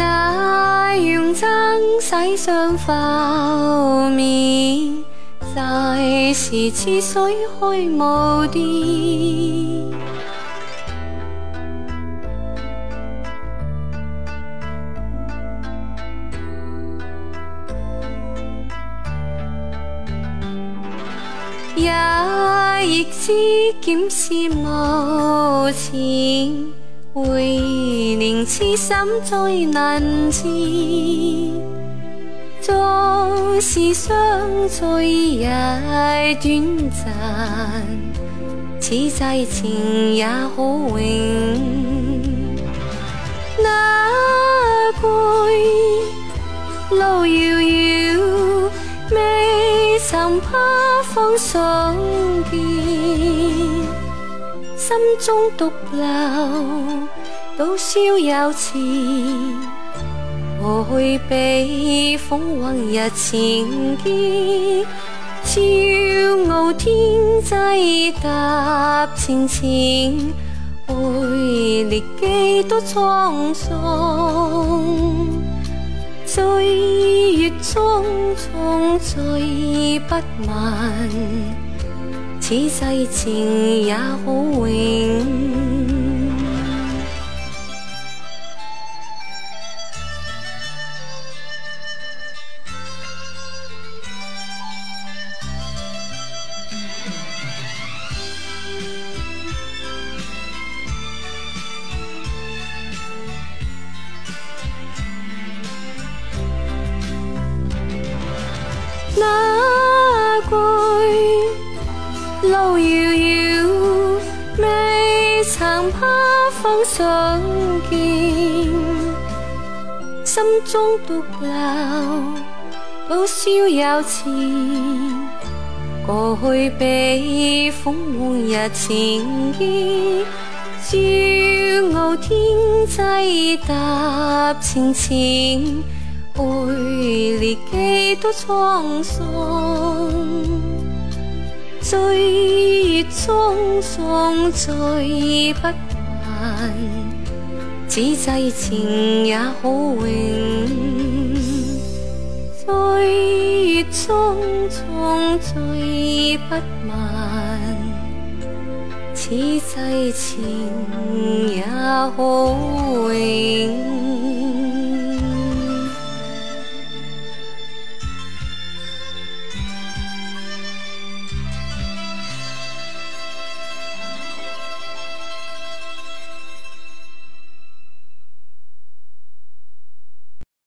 明灯洗上浮面，在时似水开无边。也亦知剑是无情，会令痴心再难治。纵是相聚也短暂，此际情也可永。那归路遥遥，未曾怕方相见，心中独留到逍遥前。何去比风往日情见？骄傲天际踏前程，爱历几多沧桑。岁月匆匆追不慢，此世情也好永。路遥遥，未曾怕风霜见，心中独留到逍遥前。过去被风往日情见，骄傲天际踏前程。爱历几多沧桑，岁月匆匆追不还，此际情也好永。岁月匆匆追不还，此际情也好。